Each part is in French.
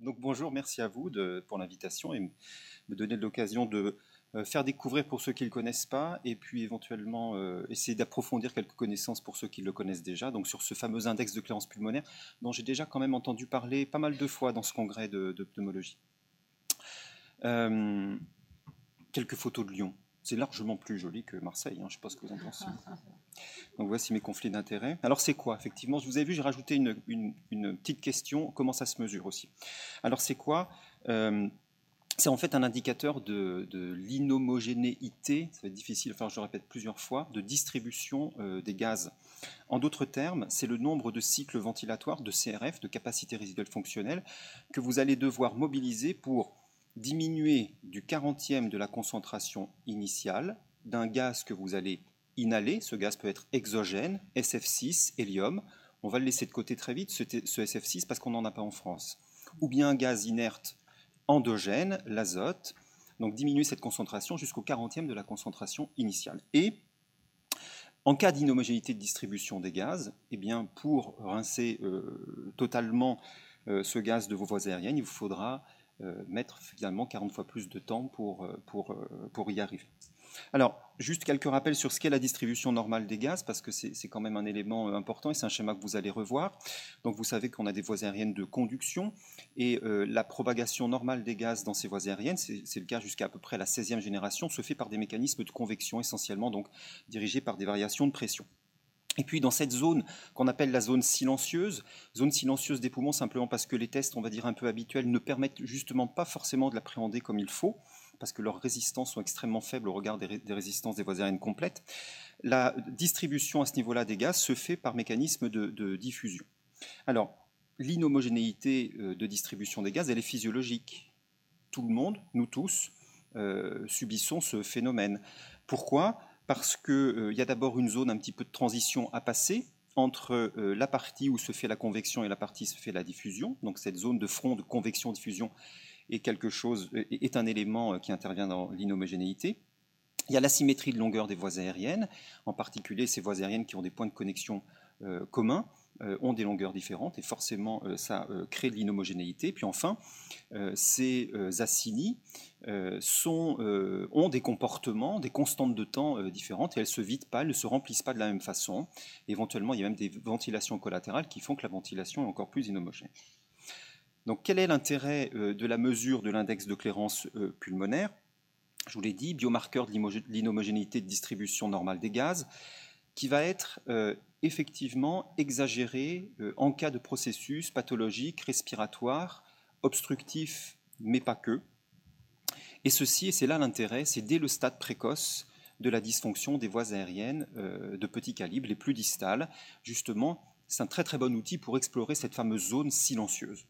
Donc bonjour, merci à vous pour l'invitation et me donner l'occasion de euh, faire découvrir pour ceux qui ne le connaissent pas et puis éventuellement euh, essayer d'approfondir quelques connaissances pour ceux qui le connaissent déjà. Donc sur ce fameux index de clairance pulmonaire dont j'ai déjà quand même entendu parler pas mal de fois dans ce congrès de, pneumologie. Euh, quelques photos de Lyon. C'est largement plus joli que Marseille, hein, je ne sais pas ce que vous en pensez. Donc voici mes conflits d'intérêts. Alors c'est quoi? Effectivement, je vous ai vu, j'ai rajouté une, petite question, comment ça se mesure aussi? Alors c'est quoi? C'est en fait un indicateur de, l'inhomogénéité, ça va être difficile, enfin je le répète plusieurs fois, de distribution euh, des gaz. En d'autres termes, c'est le nombre de cycles ventilatoires, de CRF, de capacité résiduelle fonctionnelle, que vous allez devoir mobiliser pour diminuer du quarantième de la concentration initiale d'un gaz que vous allez inhaler. Ce gaz peut être exogène, SF6, hélium. On va le laisser de côté très vite, ce, ce SF6, parce qu'on n'en a pas en France. Ou bien un gaz inerte endogène, l'azote, donc diminuer cette concentration jusqu'au 40e de la concentration initiale. Et en cas d'inhomogénéité de distribution des gaz, eh bien, pour rincer euh, totalement euh, ce gaz de vos voies aériennes, il vous faudra mettre finalement 40 fois plus de temps pour, pour, pour y arriver. Alors, juste quelques rappels sur ce qu'est la distribution normale des gaz, parce que c'est quand même un élément euh, important et c'est un schéma que vous allez revoir. Donc, vous savez qu'on a des voies aériennes de conduction et euh, la propagation normale des gaz dans ces voies aériennes, c'est le cas jusqu'à à peu près la 16e génération, se fait par des mécanismes de convection essentiellement, donc dirigés par des variations de pression. Et puis dans cette zone qu'on appelle la zone silencieuse, zone silencieuse des poumons simplement parce que les tests, on va dire un peu habituels, ne permettent justement pas forcément de l'appréhender comme il faut parce que leurs résistances sont extrêmement faibles au regard des, résistances des voies aériennes complètes. La distribution à ce niveau-là des gaz se fait par mécanisme de, diffusion. Alors, l'inhomogénéité euh, de distribution des gaz, elle est physiologique. Tout le monde, nous tous, euh, subissons ce phénomène. Pourquoi? Parce qu'il euh, y a d'abord une zone un petit peu de transition à passer entre la partie où se fait la convection et la partie où se fait la diffusion. Donc cette zone de front de convection-diffusion est quelque chose, est un élément euh, qui intervient dans l'inhomogénéité. Il y a l'asymétrie de longueur des voies aériennes, en particulier ces voies aériennes qui ont des points de connexion euh, communs euh, ont des longueurs différentes et forcément ça crée de l'inhomogénéité. Puis enfin, ces acinis sont, ont des comportements, des constantes de temps différentes et elles se vident pas, elles ne se remplissent pas de la même façon. Éventuellement, il y a même des ventilations collatérales qui font que la ventilation est encore plus inhomogène. Donc quel est l'intérêt euh, de la mesure de l'index de clairance euh, pulmonaire? Je vous l'ai dit, biomarqueur de l'inhomogénéité de distribution normale des gaz, qui va être euh, effectivement exagéré en cas de processus pathologique, respiratoire, obstructif, mais pas que. Et ceci, et c'est là l'intérêt, c'est dès le stade précoce de la dysfonction des voies aériennes de petit calibre, les plus distales. Justement, c'est un très très bon outil pour explorer cette fameuse zone silencieuse.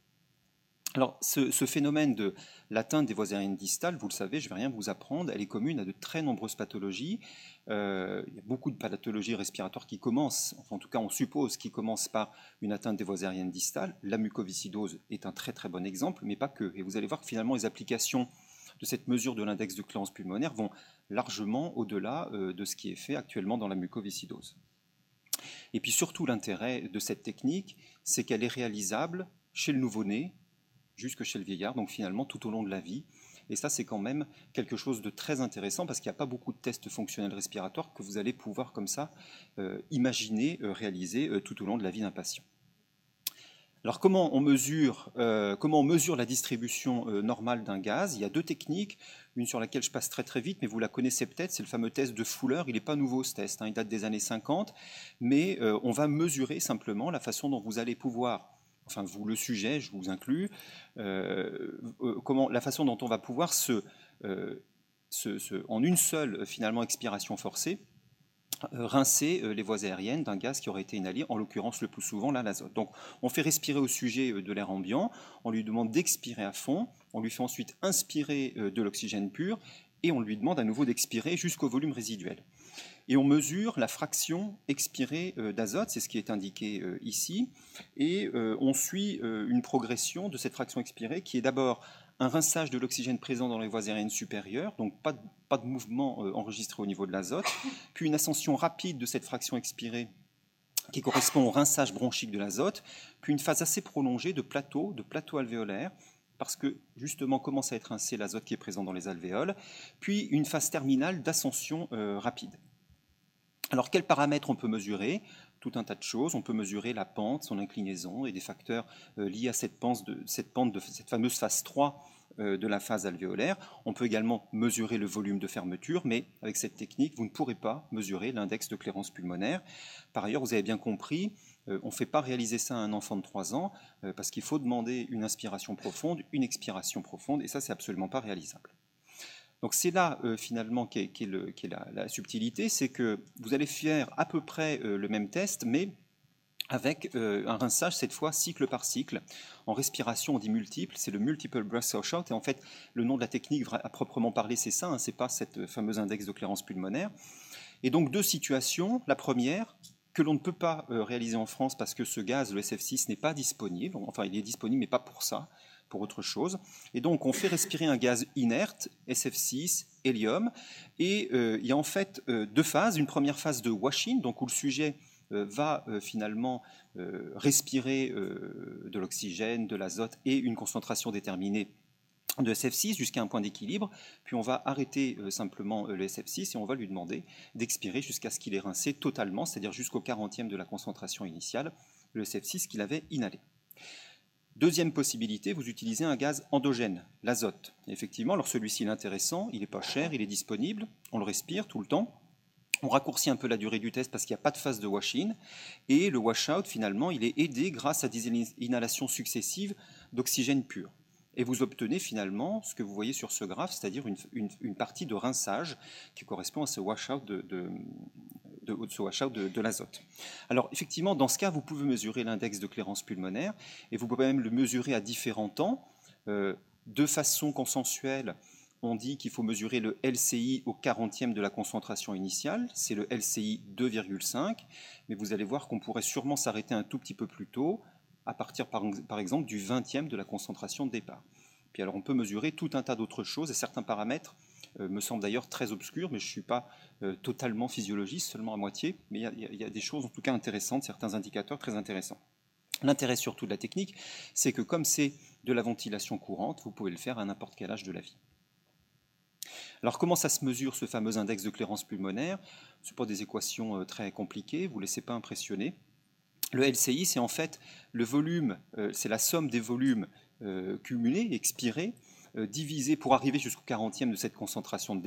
Alors, ce, phénomène de l'atteinte des voies aériennes distales, vous le savez, je ne vais rien vous apprendre, elle est commune à de très nombreuses pathologies. Euh, il y a beaucoup de pathologies respiratoires qui commencent, en tout cas on suppose, qui commencent par une atteinte des voies aériennes distales. La mucoviscidose est un très très bon exemple, mais pas que. Et vous allez voir que finalement les applications de cette mesure de l'index de cléance pulmonaire vont largement au-delà euh, de ce qui est fait actuellement dans la mucoviscidose. Et puis surtout l'intérêt de cette technique, c'est qu'elle est réalisable chez le nouveau-né, jusque chez le vieillard, donc finalement tout au long de la vie. Et ça, c'est quand même quelque chose de très intéressant parce qu'il n'y a pas beaucoup de tests fonctionnels respiratoires que vous allez pouvoir comme ça euh, imaginer euh, réaliser euh, tout au long de la vie d'un patient. Alors comment on mesure, comment on mesure la distribution normale d'un gaz? Il y a deux techniques, une sur laquelle je passe très très vite, mais vous la connaissez peut-être, c'est le fameux test de Fuller. Il n'est pas nouveau ce test, hein, il date des années 50, mais on va mesurer simplement la façon dont vous allez pouvoir enfin le sujet, je vous inclus, euh, euh, comment, la façon dont on va pouvoir euh, en une seule finalement expiration forcée, rincer les voies aériennes d'un gaz qui aurait été inhalé, en l'occurrence le plus souvent l'azote. Donc on fait respirer au sujet de l'air ambiant, on lui demande d'expirer à fond, on lui fait ensuite inspirer de l'oxygène pur et on lui demande à nouveau d'expirer jusqu'au volume résiduel. Et on mesure la fraction expirée euh, d'azote, c'est ce qui est indiqué euh, ici, et euh, on suit une progression de cette fraction expirée qui est d'abord un rinçage de l'oxygène présent dans les voies aériennes supérieures, donc pas de, pas de mouvement enregistré au niveau de l'azote, puis une ascension rapide de cette fraction expirée qui correspond au rinçage bronchique de l'azote, puis une phase assez prolongée de plateau, de plateau alvéolaire, parce que justement commence à être rincé l'azote qui est présent dans les alvéoles, puis une phase terminale d'ascension rapide. Alors quels paramètres on peut mesurer? Tout un tas de choses. On peut mesurer la pente, son inclinaison et des facteurs euh, liés à cette pente, de, cette cette fameuse phase 3 euh, de la phase alvéolaire. On peut également mesurer le volume de fermeture, mais avec cette technique, vous ne pourrez pas mesurer l'index de clairance pulmonaire. Par ailleurs, vous avez bien compris, euh, on ne fait pas réaliser ça à un enfant de 3 ans, parce qu'il faut demander une inspiration profonde, une expiration profonde, et ça, c'est absolument pas réalisable. Donc c'est là euh, finalement qu'est la, subtilité, c'est que vous allez faire à peu près euh, le même test, mais avec euh, un rinçage cette fois cycle par cycle. En respiration, on dit multiple, c'est le multiple breath out, et en fait le nom de la technique à proprement parler c'est ça, hein, c'est pas cette fameuse index de clairance pulmonaire. Et donc deux situations, la première que l'on ne peut pas réaliser en France parce que ce gaz, le SF6, n'est pas disponible, enfin il est disponible mais pas pour ça, pour autre chose. Et donc, on fait respirer un gaz inerte, SF6, hélium, et euh, il y a en fait euh, deux phases. Une première phase de washing, donc où le sujet euh, va finalement respirer de l'oxygène, de l'azote et une concentration déterminée de SF6 jusqu'à un point d'équilibre, puis on va arrêter simplement le SF6 et on va lui demander d'expirer jusqu'à ce qu'il ait rincé totalement, c'est-à-dire jusqu'au 40e de la concentration initiale, le SF6 qu'il avait inhalé. Deuxième possibilité, vous utilisez un gaz endogène, l'azote. Effectivement, alors celui-ci est intéressant, il n'est pas cher, il est disponible, on le respire tout le temps. On raccourcit un peu la durée du test parce qu'il n'y a pas de phase de wash-in. Et le wash-out, finalement, il est aidé grâce à des inhalations successives d'oxygène pur. Et vous obtenez finalement ce que vous voyez sur ce graphe, c'est-à-dire une, partie de rinçage qui correspond à ce wash-out de, de, l'azote. Alors effectivement, dans ce cas, vous pouvez mesurer l'index de clairance pulmonaire et vous pouvez même le mesurer à différents temps. Euh, de façon consensuelle, on dit qu'il faut mesurer le LCI au 40e de la concentration initiale, c'est le LCI 2,5, mais vous allez voir qu'on pourrait sûrement s'arrêter un tout petit peu plus tôt, à partir par, exemple du 20e de la concentration de départ. Puis alors on peut mesurer tout un tas d'autres choses et certains paramètres euh, me semble d'ailleurs très obscur, mais je ne suis pas euh, totalement physiologiste, seulement à moitié, mais il y, a des choses en tout cas intéressantes, certains indicateurs très intéressants. L'intérêt surtout de la technique, c'est que comme c'est de la ventilation courante, vous pouvez le faire à n'importe quel âge de la vie. Alors comment ça se mesure ce fameux index de clairance pulmonaire? Ce pas des équations euh, très compliquées, vous ne laissez pas impressionner. Le LCI, c'est en fait le volume, c'est la somme des volumes cumulés, expirés, euh, divisé pour arriver jusqu'au 40e de cette concentration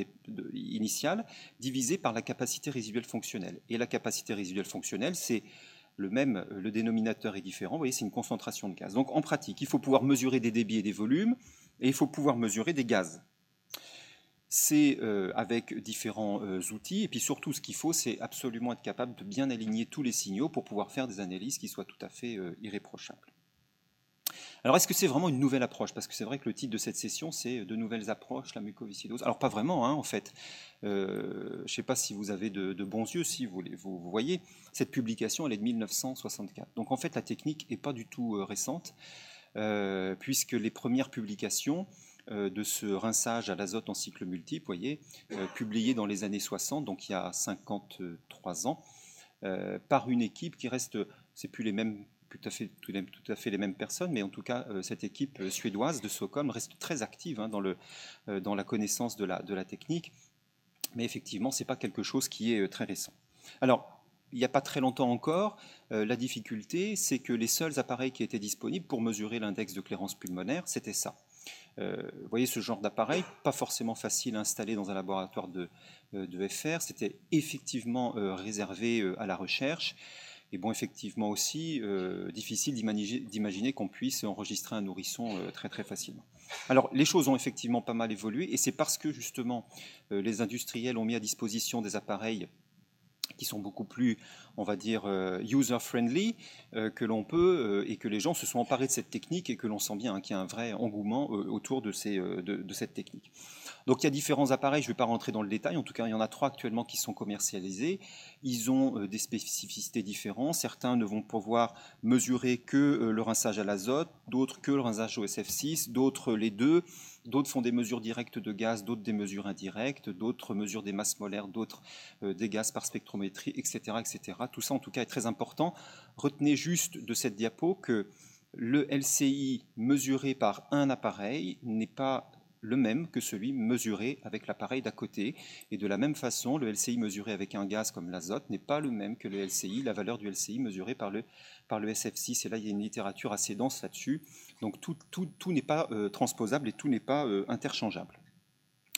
initiale, divisé par la capacité résiduelle fonctionnelle. Et la capacité résiduelle fonctionnelle, c'est le même, le dénominateur est différent, vous voyez, c'est une concentration de gaz. Donc en pratique, il faut pouvoir mesurer des débits et des volumes, et il faut pouvoir mesurer des gaz. C'est euh, avec différents euh, outils, et puis surtout ce qu'il faut, c'est absolument être capable de bien aligner tous les signaux pour pouvoir faire des analyses qui soient tout à fait irréprochables. Alors, est-ce que c'est vraiment une nouvelle approche? Parce que c'est vrai que le titre de cette session, c'est De nouvelles approches, la mucoviscidose. Alors, pas vraiment, hein, en fait. Euh, je ne sais pas si vous avez de, bons yeux, si vous, voyez. Cette publication, elle est de 1964. Donc, en fait, la technique n'est pas du tout euh, récente, euh, puisque les premières publications de ce rinçage à l'azote en cycle multiple, voyez, publiées dans les années 60, donc il y a 53 ans, par une équipe qui reste, c'est plus les mêmes tout à, fait, les mêmes personnes, mais en tout cas, euh, cette équipe euh, suédoise de Stockholm reste très active hein, dans, euh, la connaissance de la, de la technique. Mais effectivement, ce n'est pas quelque chose qui est très récent. Alors, il n'y a pas très longtemps encore, la difficulté, c'est que les seuls appareils qui étaient disponibles pour mesurer l'index de clairance pulmonaire, c'était ça. Vous voyez ce genre d'appareil, pas forcément facile à installer dans un laboratoire de, de FR, c'était effectivement réservé à la recherche. Et bon, effectivement aussi, euh, difficile d'imaginer qu'on puisse enregistrer un nourrisson euh, très très facilement. Alors, les choses ont effectivement pas mal évolué, et c'est parce que justement euh, les industriels ont mis à disposition des appareils qui sont beaucoup plus, on va dire, user-friendly, que l'on peut, et que les gens se sont emparés de cette technique, et que l'on sent bien hein, qu'il y a un vrai engouement autour de, cette technique. Donc il y a différents appareils, je ne vais pas rentrer dans le détail, en tout cas il y en a trois actuellement qui sont commercialisés. Ils ont euh, des spécificités différentes, certains ne vont pouvoir mesurer que euh, le rinçage à l'azote, d'autres que le rinçage au SF6, d'autres les deux, d'autres font des mesures directes de gaz, d'autres des mesures indirectes, d'autres mesurent des masses molaires, d'autres euh, des gaz par spectrométrie, etc., etc. Tout ça en tout cas est très important. Retenez juste de cette diapo que le LCI mesuré par un appareil n'est pas le même que celui mesuré avec l'appareil d'à côté. Et de la même façon, le LCI mesuré avec un gaz comme l'azote n'est pas le même que le LCI, la valeur du LCI mesurée par le, par le SF6. Et là, il y a une littérature assez dense là-dessus. Donc tout, tout, tout n'est pas euh, transposable et tout n'est pas euh, interchangeable.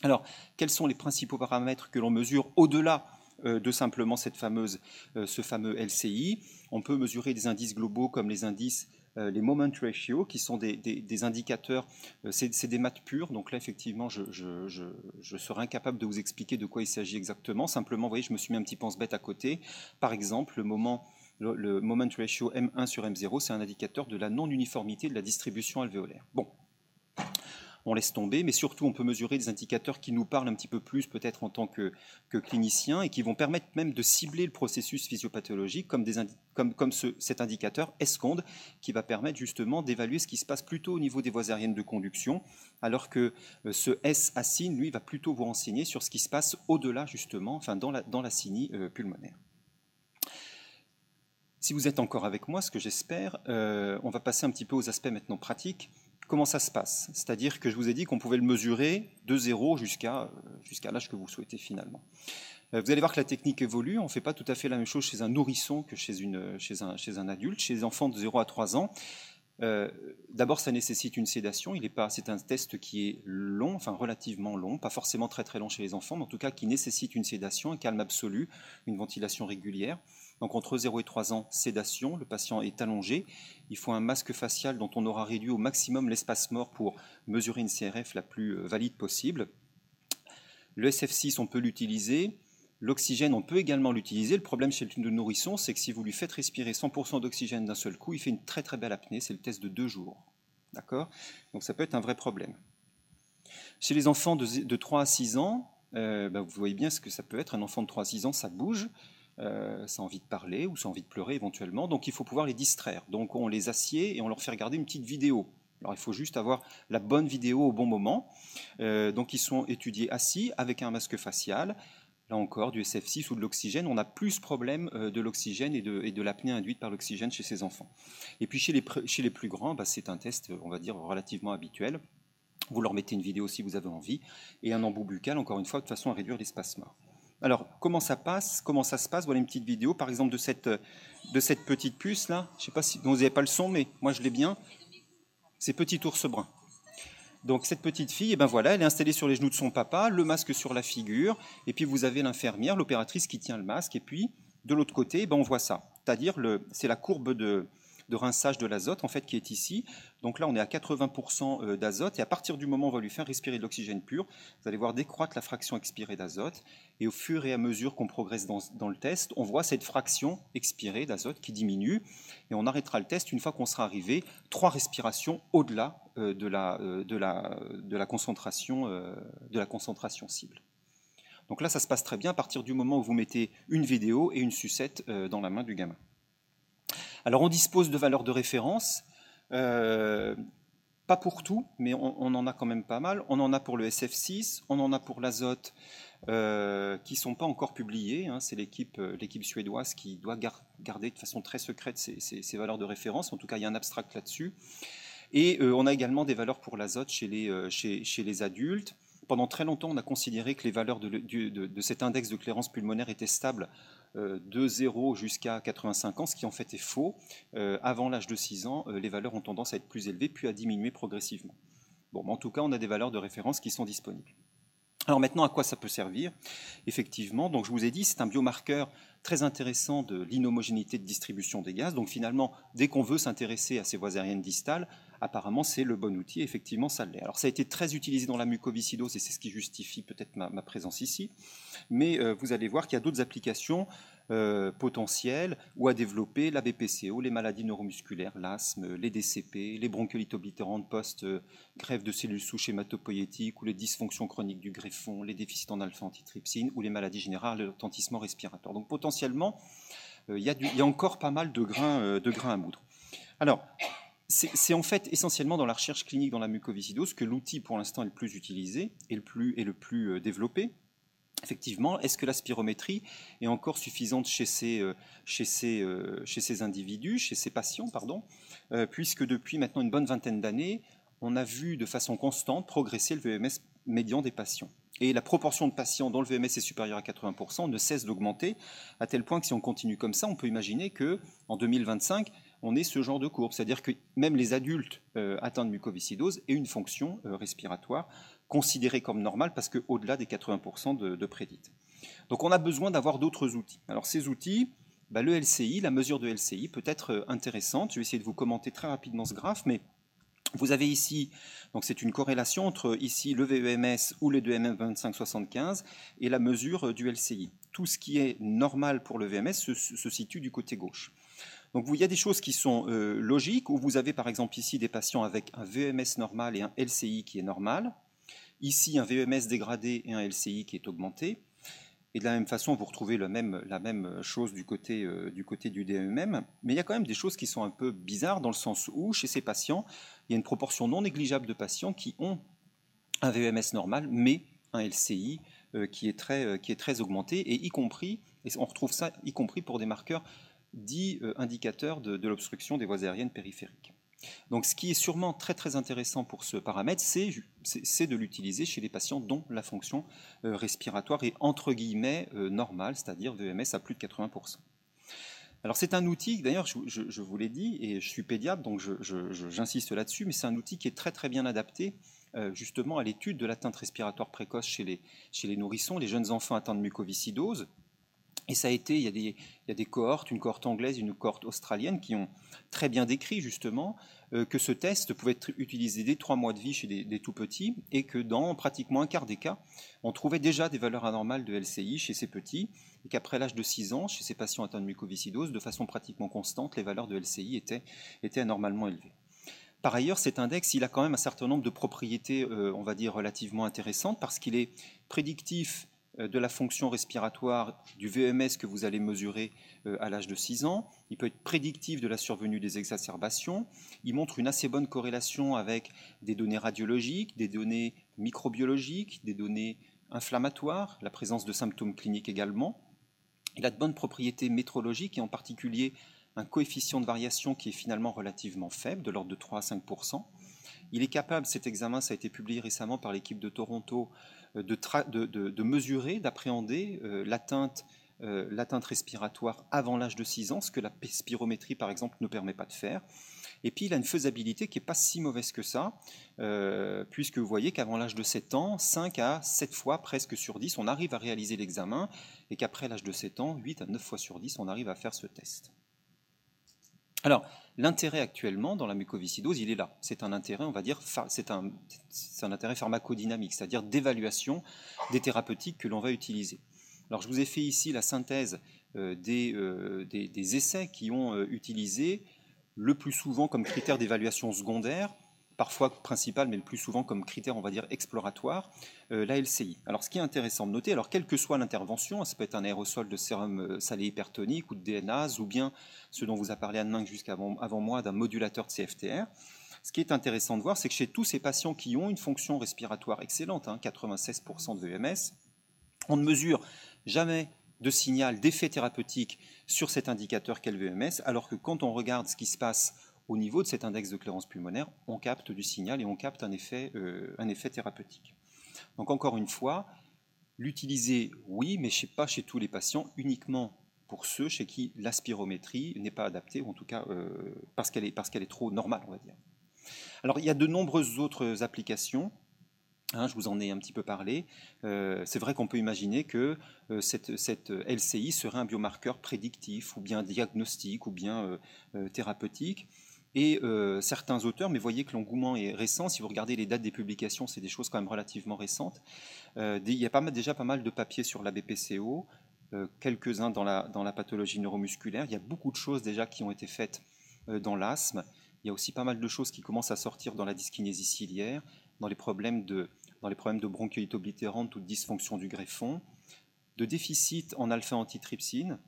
Alors, quels sont les principaux paramètres que l'on mesure au-delà euh, de simplement cette fameuse, ce fameux LCI On peut mesurer des indices globaux comme les indices les moment ratio, qui sont des, indicateurs, euh, c'est des maths pures, donc là effectivement je, je, serais incapable de vous expliquer de quoi il s'agit exactement, simplement vous voyez je me suis mis un petit pense-bête à côté, par exemple le moment, le moment ratio M1 sur M0 c'est un indicateur de la non-uniformité de la distribution alvéolaire. Bon, on laisse tomber, mais surtout on peut mesurer des indicateurs qui nous parlent un petit peu plus peut-être en tant que, cliniciens et qui vont permettre même de cibler le processus physiopathologique comme, cet indicateur ESCONDE qui va permettre justement d'évaluer ce qui se passe plutôt au niveau des voies aériennes de conduction, alors que euh, ce S-acine, lui, va plutôt vous renseigner sur ce qui se passe au-delà justement, enfin dans la, dans euh, pulmonaire. Si vous êtes encore avec moi, ce que j'espère, euh, on va passer un petit peu aux aspects maintenant pratiques comment ça se passe C'est-à-dire que je vous ai dit qu'on pouvait le mesurer de zéro jusqu'à jusqu'à l'âge que vous souhaitez finalement. Euh, vous allez voir que la technique évolue. On ne fait pas tout à fait la même chose chez un nourrisson que chez, une, chez, un, chez un adulte. Chez les enfants de 0 à 3 ans, euh, D'abord, ça nécessite une sédation. Il pas, c'est un test qui est long, enfin relativement long, pas forcément très très long chez les enfants, mais en tout cas qui nécessite une sédation, un calme absolu, une ventilation régulière. Donc entre 0 et 3 ans, sédation, le patient est allongé. Il faut un masque facial dont on aura réduit au maximum l'espace mort pour mesurer une CRF la plus euh, valide possible. Le SF6, on peut l'utiliser. L'oxygène, on peut également l'utiliser. Le problème chez le nourrisson, c'est que si vous lui faites respirer 100% d'oxygène d'un seul coup, il fait une très très belle apnée. C'est le test de deux jours. D'accord? Donc ça peut être un vrai problème. Chez les enfants de, 3 à 6 ans, euh, bah, vous voyez bien ce que ça peut être. Un enfant de 3 à 6 ans, ça bouge. Euh, ça a envie de parler ou ça a envie de pleurer éventuellement. Donc il faut pouvoir les distraire. Donc on les assied et on leur fait regarder une petite vidéo. Alors il faut juste avoir la bonne vidéo au bon moment. Euh, donc ils sont étudiés assis avec un masque facial. Là encore, du SF6 ou de l'oxygène, on a plus problème euh, de l'oxygène et de, l'apnée induite par l'oxygène chez ces enfants. Et puis chez les, chez les plus grands, bah, c'est un test, on va dire, relativement habituel. Vous leur mettez une vidéo si vous avez envie, et un embout buccal, encore une fois, de façon à réduire l'espace mort. Alors, comment ça passe Comment ça se passe Voilà une petite vidéo, par exemple, de cette, de cette petite puce là. Je ne sais pas si vous n'avez pas le son, mais moi je l'ai bien. C'est petit ours brun. Donc cette petite fille, eh ben voilà, elle est installée sur les genoux de son papa, le masque sur la figure, et puis vous avez l'infirmière, l'opératrice qui tient le masque, et puis de l'autre côté, eh ben on voit ça. C'est-à-dire, c'est la courbe de, de rinçage de l'azote en fait qui est ici. Donc là, on est à 80% euh, d'azote et à partir du moment où on va lui faire respirer de l'oxygène pur, vous allez voir décroître la fraction expirée d'azote et au fur et à mesure qu'on progresse dans, le test, on voit cette fraction expirée d'azote qui diminue et on arrêtera le test une fois qu'on sera arrivé trois respirations au-delà euh, de, la, euh, de, la, concentration cible. Donc là, ça se passe très bien à partir du moment où vous mettez une vidéo et une sucette dans la main du gamin. Alors on dispose de valeurs de référence, euh, pas pour tout, mais on, en a quand même pas mal. On en a pour le SF6, on en a pour l'azote, euh, qui ne sont pas encore publiés. Hein. C'est l'équipe, euh, l'équipe suédoise qui doit garder de façon très secrète ces, valeurs de référence. En tout cas, il y a un abstract là-dessus. Et on a également des valeurs pour l'azote chez les, adultes. Pendant très longtemps, on a considéré que les valeurs de, cet index de clairance pulmonaire étaient stables de 0 jusqu'à 85 ans, ce qui en fait est faux. Euh, avant l'âge de 6 ans, euh, les valeurs ont tendance à être plus élevées, puis à diminuer progressivement. Bon, en tout cas, on a des valeurs de référence qui sont disponibles. Alors maintenant, à quoi ça peut servir? Effectivement, donc je vous ai dit, c'est un biomarqueur très intéressant de l'inhomogénéité de distribution des gaz. Donc finalement, dès qu'on veut s'intéresser à ces voies aériennes distales, apparemment c'est le bon outil, effectivement ça l'est. Alors ça a été très utilisé dans la mucoviscidose et c'est ce qui justifie peut-être ma, présence ici, mais euh, vous allez voir qu'il y a d'autres applications euh, potentielles ou à développer, la BPCO, les maladies neuromusculaires, l'asthme, les DCP, les bronchiolites oblitérantes post-grève de cellules souches hématopoïétiques ou les dysfonctions chroniques du greffon, les déficits en alpha-antitrypsine ou les maladies générales, le retentissement respiratoire. Donc potentiellement, euh, il y, y, a encore pas mal de grains, de grains à moudre. Alors, c'est en fait essentiellement dans la recherche clinique dans la mucoviscidose que l'outil pour l'instant est le plus utilisé et le plus, euh, développé. Effectivement, est-ce que la spirométrie est encore suffisante chez ces, euh, euh, individus, chez ces patients, puisque depuis maintenant une bonne vingtaine d'années, on a vu de façon constante progresser le VMS médian des patients. Et la proportion de patients dont le VMS est supérieur à 80% ne cesse d'augmenter, à tel point que si on continue comme ça, on peut imaginer que en 2025, on ait ce genre de courbe, c'est-à-dire que même les adultes atteints de mucoviscidose aient une fonction respiratoire considéré comme normal parce qu'au-delà des 80% de, de. Donc on a besoin d'avoir d'autres outils. Alors ces outils, bah, le LCI, la mesure de LCI peut être euh, intéressante. Je vais essayer de vous commenter très rapidement ce graphe, mais vous avez ici, donc c'est une corrélation entre ici le VEMS ou le 2MM2575 et la mesure euh, du LCI. Tout ce qui est normal pour le VMS se, se situe du côté gauche. Donc il y a des choses qui sont euh, logiques, où vous avez par exemple ici des patients avec un VEMS normal et un LCI qui est normal. Ici, un VEMS dégradé et un LCI qui est augmenté. Et de la même façon, vous retrouvez la même, chose du côté, euh, du côté DMM. Mais il y a quand même des choses qui sont un peu bizarres dans le sens où, chez ces patients, il y a une proportion non négligeable de patients qui ont un VEMS normal, mais un LCI euh, qui, est très, augmenté, et on retrouve ça y compris pour des marqueurs dits indicateurs de l'obstruction des voies aériennes périphériques. Donc ce qui est sûrement très très intéressant pour ce paramètre, c'est de l'utiliser chez les patients dont la fonction euh, respiratoire est entre guillemets euh, normale, c'est-à-dire VMS à plus de 80%. Alors c'est un outil, d'ailleurs je, vous l'ai dit, et je suis pédiatre, donc j'insiste là-dessus, mais c'est un outil qui est très très bien adapté euh, justement à l'étude de l'atteinte respiratoire précoce chez les nourrissons, les jeunes enfants atteints de mucoviscidose, et ça a été, il y, a des, cohortes, une cohorte anglaise, une cohorte australienne, qui ont très bien décrit justement euh, que ce test pouvait être utilisé dès trois mois de vie chez des, tout petits et que dans pratiquement un quart des cas, on trouvait déjà des valeurs anormales de LCI chez ces petits et qu'après l'âge de 6 ans, chez ces patients atteints de mucoviscidose, de façon pratiquement constante, les valeurs de LCI étaient, anormalement élevées. Par ailleurs, cet index, il a quand même un certain nombre de propriétés, euh, on va dire, relativement intéressantes parce qu'il est prédictif de la fonction respiratoire du VMS que vous allez mesurer euh, à l'âge de 6 ans. Il peut être prédictif de la survenue des exacerbations. Il montre une assez bonne corrélation avec des données radiologiques, des données microbiologiques, des données inflammatoires, la présence de symptômes cliniques également. Il a de bonnes propriétés métrologiques et en particulier un coefficient de variation qui est finalement relativement faible, de l'ordre de 3 à 5 Il est capable, cet examen, ça a été publié récemment par l'équipe de Toronto, de, mesurer, d'appréhender euh, euh, l'atteinte respiratoire avant l'âge de 6 ans, ce que la spirométrie, par exemple, ne permet pas de faire. Et puis, il a une faisabilité qui n'est pas si mauvaise que ça, euh, puisque vous voyez qu'avant l'âge de 7 ans, 5 à 7 fois presque sur 10, on arrive à réaliser l'examen, et qu'après l'âge de 7 ans, 8 à 9 fois sur 10, on arrive à faire ce test. Alors, l'intérêt actuellement dans la mucoviscidose, il est là. C'est un intérêt, on va dire, c'est un, intérêt pharmacodynamique, c'est-à-dire d'évaluation des thérapeutiques que l'on va utiliser. Alors, je vous ai fait ici la synthèse euh, euh, des, essais qui ont euh, utilisé le plus souvent comme critère d'évaluation secondaire parfois principal, mais le plus souvent comme critère, on va dire, exploratoire, euh, la LCI. Alors, ce qui est intéressant de noter, alors quelle que soit l'intervention, ça peut être un aérosol de sérum euh, salé hypertonique ou de DNase, ou bien ce dont vous a parlé Anne jusqu'avant avant moi, d'un modulateur de CFTR. Ce qui est intéressant de voir, c'est que chez tous ces patients qui ont une fonction respiratoire excellente, 96% hein, de VMS, on ne mesure jamais de signal d'effet thérapeutique sur cet indicateur qu'est le VMS, alors que quand on regarde ce qui se passe au niveau de cet index de clairance pulmonaire, on capte du signal et on capte un effet, euh, thérapeutique. Donc encore une fois, l'utiliser, oui, mais pas chez tous les patients, uniquement pour ceux chez qui la spirométrie n'est pas adaptée, ou en tout cas euh, parce qu'elle est, trop normale, on va dire. Alors il y a de nombreuses autres applications. Hein, je vous en ai un petit peu parlé. Euh, c'est vrai qu'on peut imaginer que cette, LCI serait un biomarqueur prédictif ou bien diagnostique ou bien thérapeutique. Et euh, certains auteurs, mais voyez que l'engouement est récent, si vous regardez les dates des publications, c'est des choses quand même relativement récentes. Euh, il y a déjà pas mal de papiers sur la BPCO, euh, quelques-uns dans la, dans la pathologie neuromusculaire. Il y a beaucoup de choses déjà qui ont été faites dans l'asthme. Il y a aussi pas mal de choses qui commencent à sortir dans la dyskinésie ciliaire, dans les problèmes de, dans les problèmes de bronchiolite oblitérante ou de dysfonction du greffon, de déficit en alpha-antitrypsine.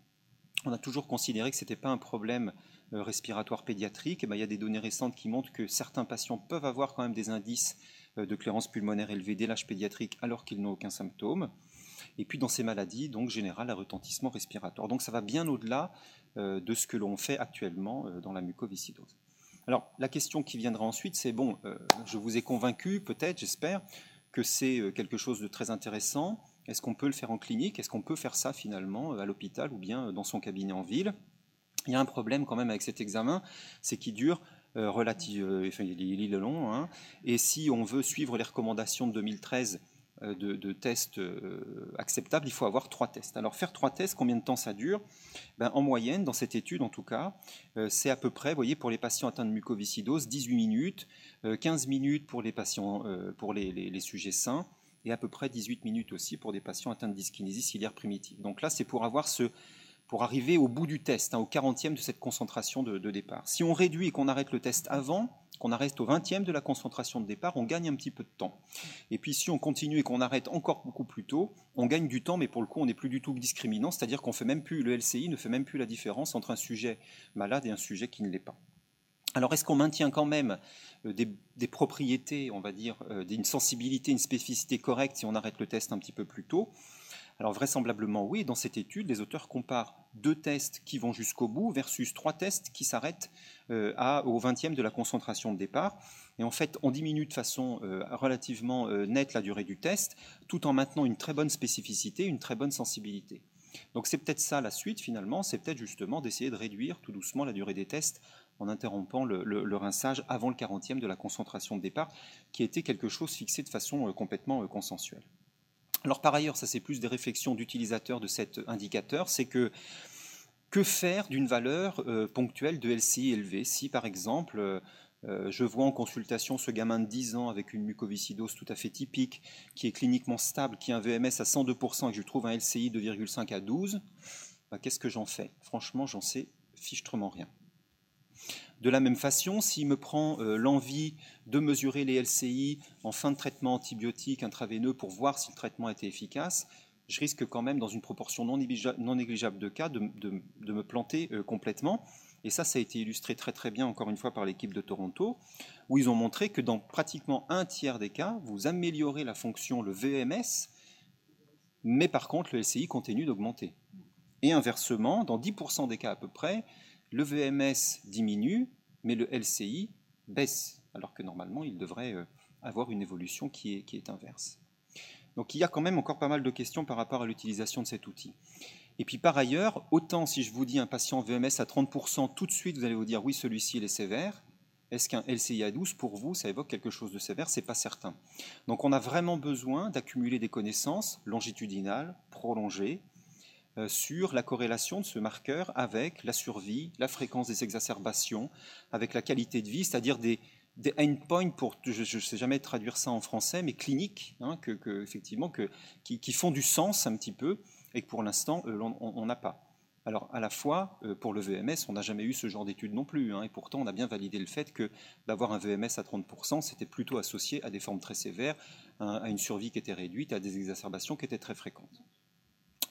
On a toujours considéré que ce n'était pas un problème respiratoire pédiatrique, eh ben, il y a des données récentes qui montrent que certains patients peuvent avoir quand même des indices euh, de clairance pulmonaire élevés dès l'âge pédiatrique alors qu'ils n'ont aucun symptôme. et puis dans ces maladies donc générales à retentissement respiratoire. Donc ça va bien au-delà de ce que l'on fait actuellement dans la mucoviscidose. Alors la question qui viendra ensuite, c'est bon, je vous ai convaincu, peut-être, j'espère, que c'est quelque chose de très intéressant. Est-ce qu'on peut le faire en clinique? Est-ce qu'on peut faire ça finalement à l'hôpital ou bien dans son cabinet en ville? Il y a un problème quand même avec cet examen, c'est qu'il dure euh, relative, euh, enfin, il est long, hein. et si on veut suivre les recommandations de 2013 euh, de, tests acceptables, il faut avoir trois tests. Alors faire trois tests, combien de temps ça dure? Ben, En moyenne, dans cette étude en tout cas, c'est à peu près, vous voyez, pour les patients atteints de mucoviscidose, 18 minutes, 15 minutes pour les patients, pour les, les, sujets sains, et à peu près 18 minutes aussi pour des patients atteints de dyskinésie ciliaire primitive. Donc là, c'est pour avoir ce, pour arriver au bout du test, hein, au 40e de cette concentration de, départ. Si on réduit et qu'on arrête le test avant, qu'on arrête au 20e de la concentration de départ, on gagne un petit peu de temps. Et puis si on continue et qu'on arrête encore beaucoup plus tôt, on gagne du temps, mais pour le coup, on n'est plus du tout discriminant, c'est-à-dire qu'on fait même plus, le LCI ne fait même plus la différence entre un sujet malade et un sujet qui ne l'est pas. Alors, est-ce qu'on maintient quand même euh, des, propriétés, on va dire, euh, une sensibilité, une spécificité correcte si on arrête le test un petit peu plus tôt? Alors vraisemblablement oui, dans cette étude, les auteurs comparent deux tests qui vont jusqu'au bout versus trois tests qui s'arrêtent euh, au 20e de la concentration de départ. Et en fait, on diminue de façon euh, relativement euh, nette la durée du test, tout en maintenant une très bonne spécificité, une très bonne sensibilité. Donc c'est peut-être ça la suite finalement, c'est peut-être justement d'essayer de réduire tout doucement la durée des tests en interrompant le, le, rinçage avant le 40e de la concentration de départ, qui était quelque chose fixé de façon complètement consensuelle. Alors par ailleurs, ça c'est plus des réflexions d'utilisateurs de cet indicateur, c'est que que faire d'une valeur euh, ponctuelle de LCI élevée Si par exemple, euh, euh, je vois en consultation ce gamin de 10 ans avec une mucoviscidose tout à fait typique, qui est cliniquement stable, qui a un VMS à 102% et que je trouve un LCI de 2,5 à 12, bah, qu'est-ce que j'en fais? Franchement, j'en sais fichtrement rien. De la même façon, s'il me prend euh, l'envie de mesurer les LCI en fin de traitement antibiotique intraveineux pour voir si le traitement était efficace, je risque quand même, dans une proportion non négligeable de cas, de, me planter euh, complètement. Et ça, ça a été illustré très très bien, encore une fois, par l'équipe de Toronto, où ils ont montré que dans pratiquement un tiers des cas, vous améliorez la fonction, le VMS, mais par contre, le LCI continue d'augmenter. Et inversement, dans 10% des cas à peu près, le VMS diminue, mais le LCI baisse, alors que normalement, il devrait euh, avoir une évolution qui est, inverse. Donc il y a quand même encore pas mal de questions par rapport à l'utilisation de cet outil. Et puis par ailleurs, autant si je vous dis un patient VMS à 30%, tout de suite vous allez vous dire oui, celui-ci il est sévère. Est-ce qu'un LCI à 12 pour vous, ça évoque quelque chose de sévère? C'est pas certain. Donc on a vraiment besoin d'accumuler des connaissances longitudinales, prolongées, sur la corrélation de ce marqueur avec la survie, la fréquence des exacerbations, avec la qualité de vie, c'est-à-dire des, des endpoints pour, je ne sais jamais traduire ça en français, mais cliniques, hein, que, effectivement, qui, font du sens un petit peu, et que pour l'instant, euh, on n'a pas. Alors, à la fois, euh, pour le VMS, on n'a jamais eu ce genre d'études non plus, hein, et pourtant, on a bien validé le fait que d'avoir un VMS à 30%, c'était plutôt associé à des formes très sévères, à une survie qui était réduite, à des exacerbations qui étaient très fréquentes.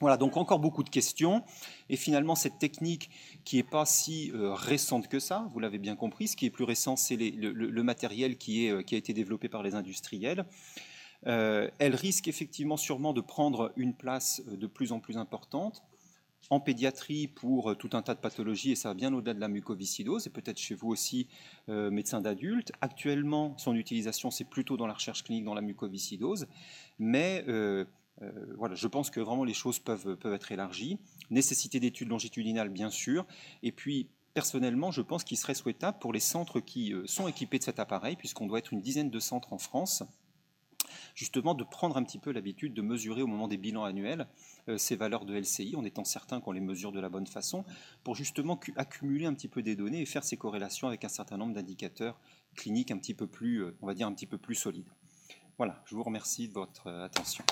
Voilà, donc encore beaucoup de questions. Et finalement, cette technique qui n'est pas si euh, récente que ça, vous l'avez bien compris, ce qui est plus récent, c'est le, matériel euh, qui, a été développé par les industriels. Euh, elle risque effectivement sûrement de prendre une place de plus en plus importante en pédiatrie pour tout un tas de pathologies, et ça va bien au-delà de la mucoviscidose, et peut-être chez vous aussi, médecin d'adultes. Actuellement, son utilisation, c'est plutôt dans la recherche clinique dans la mucoviscidose, mais euh, voilà, je pense que vraiment les choses peuvent, être élargies. Nécessité d'études longitudinales, bien sûr. Et puis, personnellement, je pense qu'il serait souhaitable pour les centres qui euh, sont équipés de cet appareil, puisqu'on doit être une dizaine de centres en France, justement de prendre un petit peu l'habitude de mesurer au moment des bilans annuels euh, ces valeurs de LCI, en étant certain qu'on les mesure de la bonne façon, pour justement accumuler un petit peu des données et faire ces corrélations avec un certain nombre d'indicateurs cliniques un petit peu plus solides. Voilà, je vous remercie de votre attention.